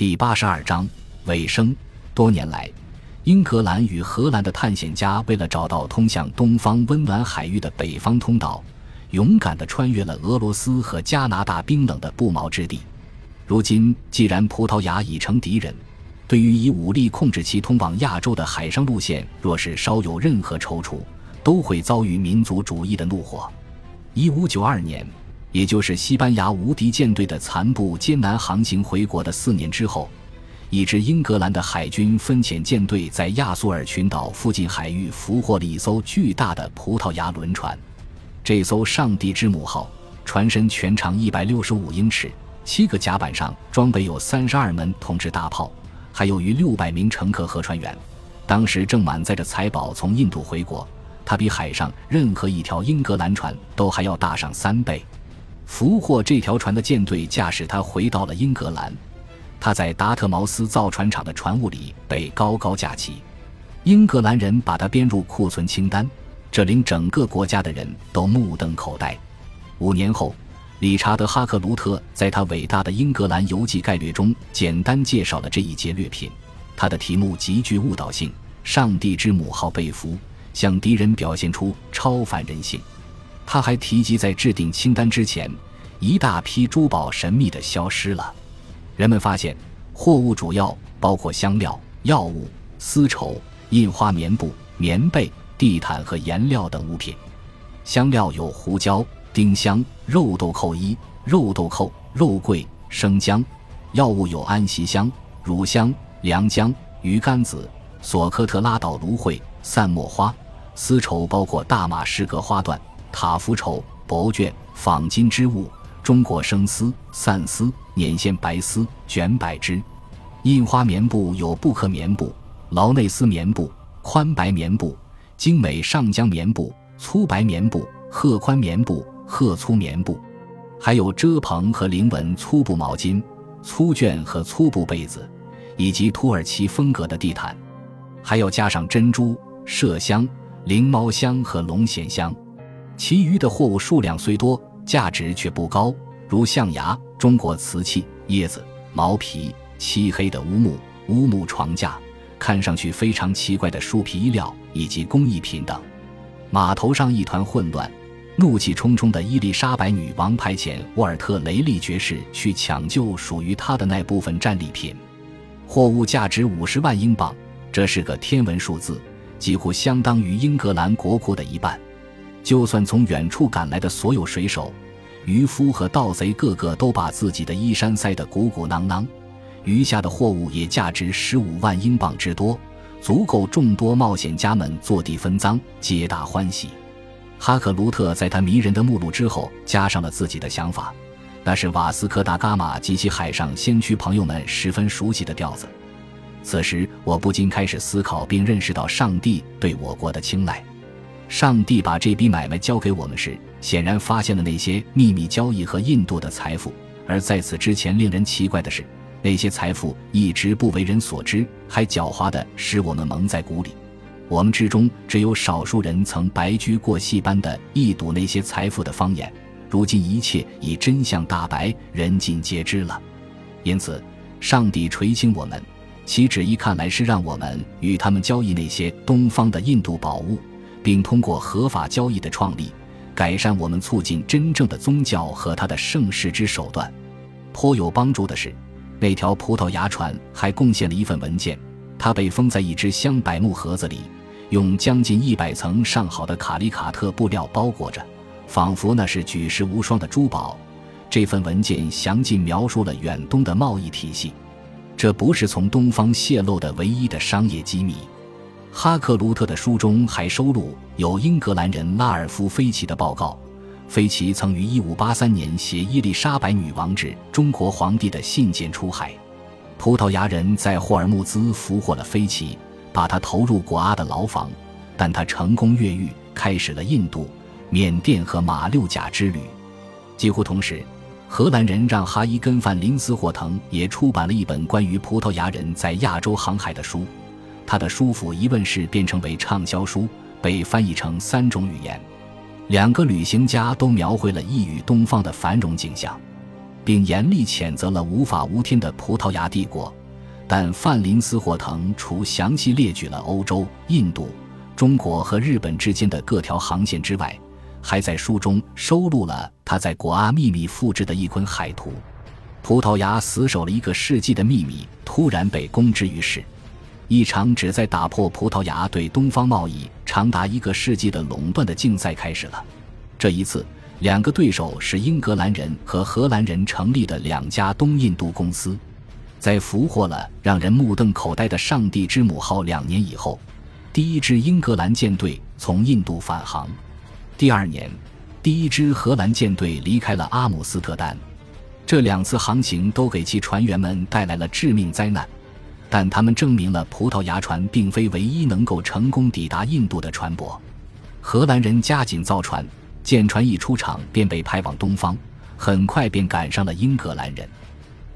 第八十二章尾声。多年来，英格兰与荷兰的探险家为了找到通向东方温暖海域的北方通道，勇敢地穿越了俄罗斯和加拿大冰冷的不毛之地。如今，既然葡萄牙已成敌人，对于以武力控制其通往亚洲的海上路线，若是稍有任何踌躇，都会遭遇民族主义的怒火。一五九二年。也就是西班牙无敌舰队的残部艰难航行回国的四年之后，一支英格兰的海军分遣舰队在亚速尔群岛附近海域俘获了一艘巨大的葡萄牙轮船。这艘“上帝之母号”船身全长一百六十五英尺，七个甲板上装备有三十二门铜制大炮，还有逾六百名乘客和船员。当时正满载着财宝从印度回国，它比海上任何一条英格兰船都还要大上三倍。俘获这条船的舰队驾驶它回到了英格兰，他在达特茅斯造船厂的船坞里被高高架起，英格兰人把他编入库存清单，这令整个国家的人都目瞪口呆。五年后，理查德·哈克卢特在他伟大的《英格兰游记概略》中简单介绍了这一劫掠品，他的题目极具误导性：“上帝之母号被俘，向敌人表现出超凡人性。”他还提及，在制定清单之前，一大批珠宝神秘地消失了。人们发现，货物主要包括香料、药物、丝绸、印花棉布、棉被、地毯和颜料等物品。香料有胡椒、丁香、肉豆蔻衣、肉豆蔻、肉桂、生姜；药物有安息香、乳香、良姜、鱼干子、索科特拉岛芦荟、散墨花；丝绸包括大马士革花缎。塔夫绸、帛绢、纺金织物、中国生丝、散丝、捻线白丝、卷百织，印花棉布有布克棉布、劳内斯棉布、宽白棉布、精美上江棉布、粗白棉布、褐宽棉布、褐粗棉布，还有遮棚和菱纹粗布毛巾、粗绢和粗布被子，以及土耳其风格的地毯，还要加上珍珠、麝香、灵猫香和龙涎香。其余的货物数量虽多，价值却不高，如象牙、中国瓷器、叶子、毛皮、漆黑的乌木、乌木床架，看上去非常奇怪的树皮衣料以及工艺品等。码头上一团混乱，怒气冲冲的伊丽莎白女王派遣沃尔特雷利爵士去抢救属于他的那部分战利品，货物价值五十万英镑，这是个天文数字，几乎相当于英格兰国库的一半。就算从远处赶来的所有水手、渔夫和盗贼，个个都把自己的衣衫塞得鼓鼓囊囊，余下的货物也价值十五万英镑之多，足够众多冒险家们坐地分赃，皆大欢喜。哈克卢特在他迷人的目录之后加上了自己的想法，那是瓦斯科·达伽马及其海上先驱朋友们十分熟悉的调子。此时，我不禁开始思考，并认识到上帝对我国的青睐。上帝把这笔买卖交给我们时，显然发现了那些秘密交易和印度的财富。而在此之前，令人奇怪的是，那些财富一直不为人所知，还狡猾地使我们蒙在鼓里。我们之中只有少数人曾白驹过隙般的一睹那些财富的方言。如今一切已真相大白，人尽皆知了。因此，上帝垂青我们，其旨意看来是让我们与他们交易那些东方的印度宝物。并通过合法交易的创立，改善我们促进真正的宗教和它的盛世之手段。颇有帮助的是，那条葡萄牙船还贡献了一份文件，它被封在一只香柏木盒子里，用将近一百层上好的卡里卡特布料包裹着，仿佛那是举世无双的珠宝。这份文件详尽描述了远东的贸易体系，这不是从东方泄露的唯一的商业机密。哈克卢特的书中还收录有英格兰人拉尔夫·菲奇的报告。菲奇曾于1583年携伊丽莎白女王至中国皇帝的信件出海。葡萄牙人在霍尔木兹俘获了菲奇，把他投入果阿的牢房，但他成功越狱，开始了印度、缅甸和马六甲之旅。几乎同时，荷兰人让哈伊根·范林斯霍腾也出版了一本关于葡萄牙人在亚洲航海的书。他的书府一问世，便成为畅销书，被翻译成三种语言。两个旅行家都描绘了异域东方的繁荣景象。并严厉谴责了无法无天的葡萄牙帝国。但范林斯霍腾除详细列举了欧洲、印度、中国和日本之间的各条航线之外，还在书中收录了他在果阿秘密复制的一捆海图。葡萄牙死守了一个世纪的秘密突然被公之于世，一场旨在打破葡萄牙对东方贸易长达一个世纪的垄断的竞赛开始了。这一次，两个对手是英格兰人和荷兰人成立的两家东印度公司。在俘获了让人目瞪口呆的“上帝之母号”两年以后，第一支英格兰舰队从印度返航。第二年，第一支荷兰舰队离开了阿姆斯特丹。这两次航行都给其船员们带来了致命灾难，但他们证明了葡萄牙船并非唯一能够成功抵达印度的船舶。荷兰人加紧造船，舰船一出场便被派往东方，很快便赶上了英格兰人。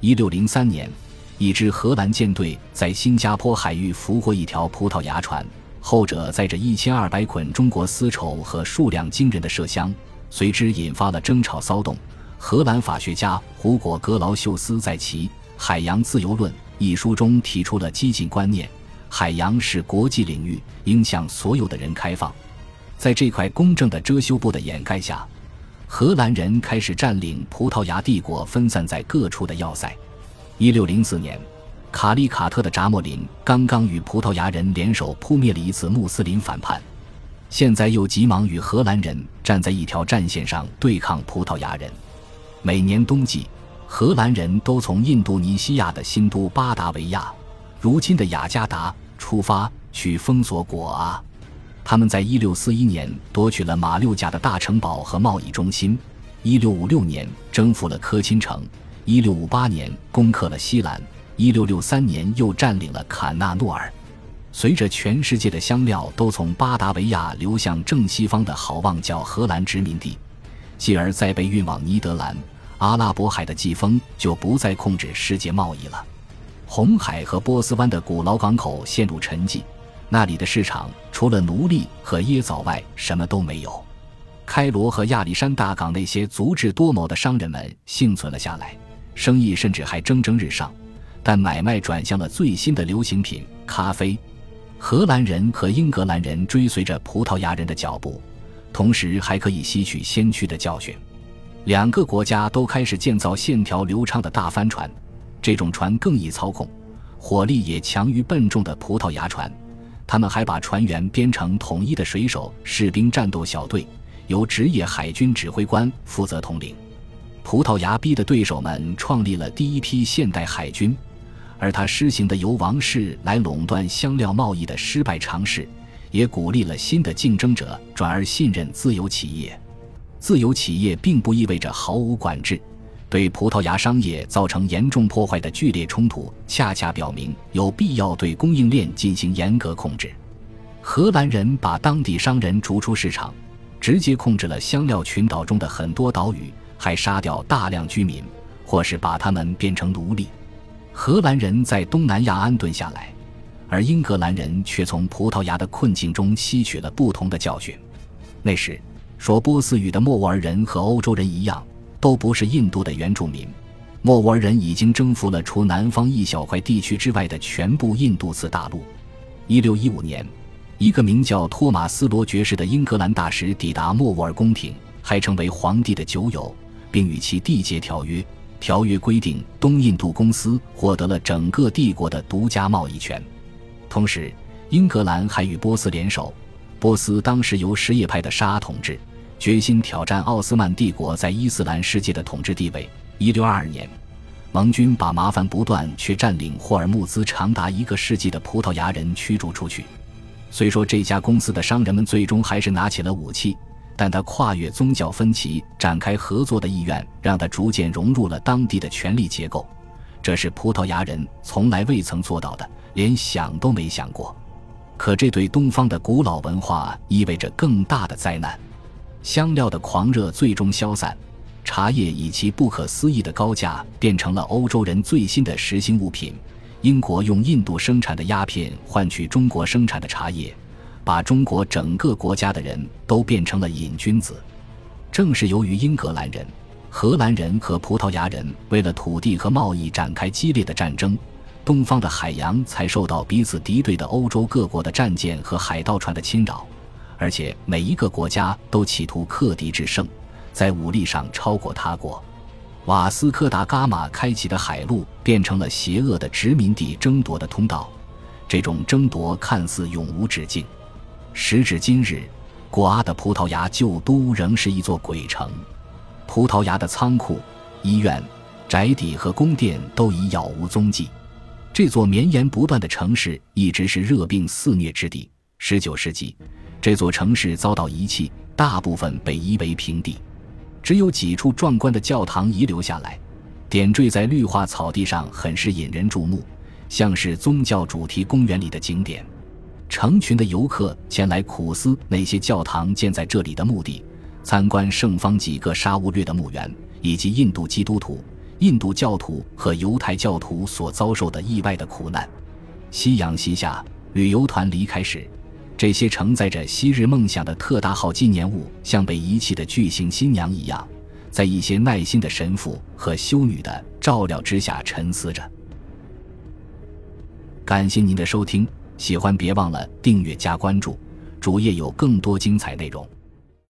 一六零三年。一支荷兰舰队在新加坡海域俘获一条葡萄牙船，后者载着一千二百捆中国丝绸和数量惊人的麝香，随之引发了争吵骚动。荷兰法学家胡果·格劳秀斯在其《海洋自由论》一书中提出了激进观念：海洋是国际领域，应向所有的人开放。在这块公正的遮羞布的掩盖下，荷兰人开始占领葡萄牙帝国分散在各处的要塞。一六零四年，卡利卡特的扎莫林刚刚与葡萄牙人联手扑灭了一次穆斯林反叛，现在又急忙与荷兰人站在一条战线上对抗葡萄牙人。每年冬季，荷兰人都从印度尼西亚的新都巴达维亚（如今的雅加达）出发去封锁果阿。他们在一六四一年夺取了马六甲的大城堡和贸易中心，一六五六年征服了科钦城。一六五八年攻克了西兰，一六六三年又占领了坎纳诺尔。随着全世界的香料都从巴达维亚流向正西方的好望角荷兰殖民地，继而再被运往尼德兰、阿拉伯海的季风就不再控制世界贸易了。红海和波斯湾的古老港口陷入沉寂，那里的市场除了奴隶和椰枣外什么都没有。开罗和亚历山大港那些足智多谋的商人们幸存了下来。生意甚至还蒸蒸日上，但买卖转向了最新的流行品——咖啡。荷兰人和英格兰人追随着葡萄牙人的脚步，同时还可以吸取先驱的教训。两个国家都开始建造线条流畅的大帆船，这种船更易操控，火力也强于笨重的葡萄牙船。他们还把船员编成统一的水手、士兵战斗小队，由职业海军指挥官负责统领。葡萄牙逼的对手们创立了第一批现代海军，而他施行的由王室来垄断香料贸易的失败尝试，也鼓励了新的竞争者转而信任自由企业。自由企业并不意味着毫无管制，对葡萄牙商业造成严重破坏的剧烈冲突，恰恰表明有必要对供应链进行严格控制。荷兰人把当地商人逐出市场，直接控制了香料群岛中的很多岛屿。还杀掉大量居民，或是把他们变成奴隶。荷兰人在东南亚安顿下来，而英格兰人却从葡萄牙的困境中吸取了不同的教训。那时，说波斯语的莫卧儿人和欧洲人一样，都不是印度的原住民。莫卧儿人已经征服了除南方一小块地区之外的全部印度次大陆。一六一五年，一个名叫托马斯·罗爵士的英格兰大使抵达莫卧儿宫廷，还成为皇帝的酒友。并与其缔结条约。条约规定，东印度公司获得了整个帝国的独家贸易权。同时，英格兰还与波斯联手。波斯当时由什叶派的沙统治，决心挑战奥斯曼帝国在伊斯兰世界的统治地位。一六二二年，盟军把麻烦不断却占领霍尔木兹长达一个世纪的葡萄牙人驱逐出去。虽说这家公司的商人们最终还是拿起了武器。但他跨越宗教分歧展开合作的意愿，让他逐渐融入了当地的权力结构，这是葡萄牙人从来未曾做到的，连想都没想过。可这对东方的古老文化意味着更大的灾难。香料的狂热最终消散，茶叶以其不可思议的高价变成了欧洲人最新的实心物品。英国用印度生产的鸦片换取中国生产的茶叶。把中国整个国家的人都变成了瘾君子。正是由于英格兰人、荷兰人和葡萄牙人为了土地和贸易展开激烈的战争，东方的海洋才受到彼此敌对的欧洲各国的战舰和海盗船的侵扰，而且每一个国家都企图克敌制胜，在武力上超过他国。瓦斯科达伽马开启的海路变成了邪恶的殖民地争夺的通道，这种争夺看似永无止境。时至今日，古阿的葡萄牙旧都仍是一座鬼城。葡萄牙的仓库、医院、宅邸和宫殿都已杳无踪迹。这座绵延不断的城市一直是热病肆虐之地。十九世纪，这座城市遭到遗弃，大部分被夷为平地，只有几处壮观的教堂遗留下来，点缀在绿化草地上，很是引人注目，像是宗教主题公园里的景点。成群的游客前来苦思那些教堂建在这里的目的。参观圣方几个沙乌略的墓园，以及印度基督徒、印度教徒和犹太教徒所遭受的意外的苦难。夕阳西下，旅游团离开时，这些承载着昔日梦想的特大号纪念物，像被遗弃的巨型新娘一样，在一些耐心的神父和修女的照料之下沉思着。感谢您的收听，喜欢别忘了订阅加关注，主页有更多精彩内容。